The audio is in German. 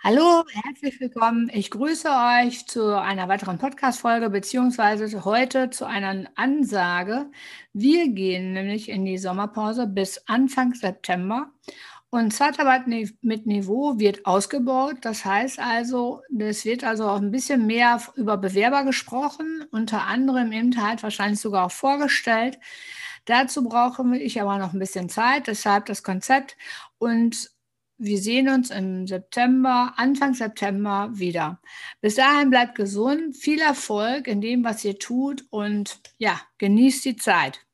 Hallo, herzlich willkommen. Ich grüße euch zu einer weiteren Podcast-Folge, beziehungsweise heute zu einer Ansage. Wir gehen nämlich in die Sommerpause bis Anfang September. Und Zeitarbeit mit Niveau wird ausgebaut. Das heißt also, es wird also auch ein bisschen mehr über Bewerber gesprochen, unter anderem im halt wahrscheinlich sogar auch vorgestellt. Dazu brauche ich aber noch ein bisschen Zeit, deshalb das Konzept. Und wir sehen uns im September, Anfang September wieder. Bis dahin bleibt gesund, viel Erfolg in dem, was ihr tut und ja, genießt die Zeit.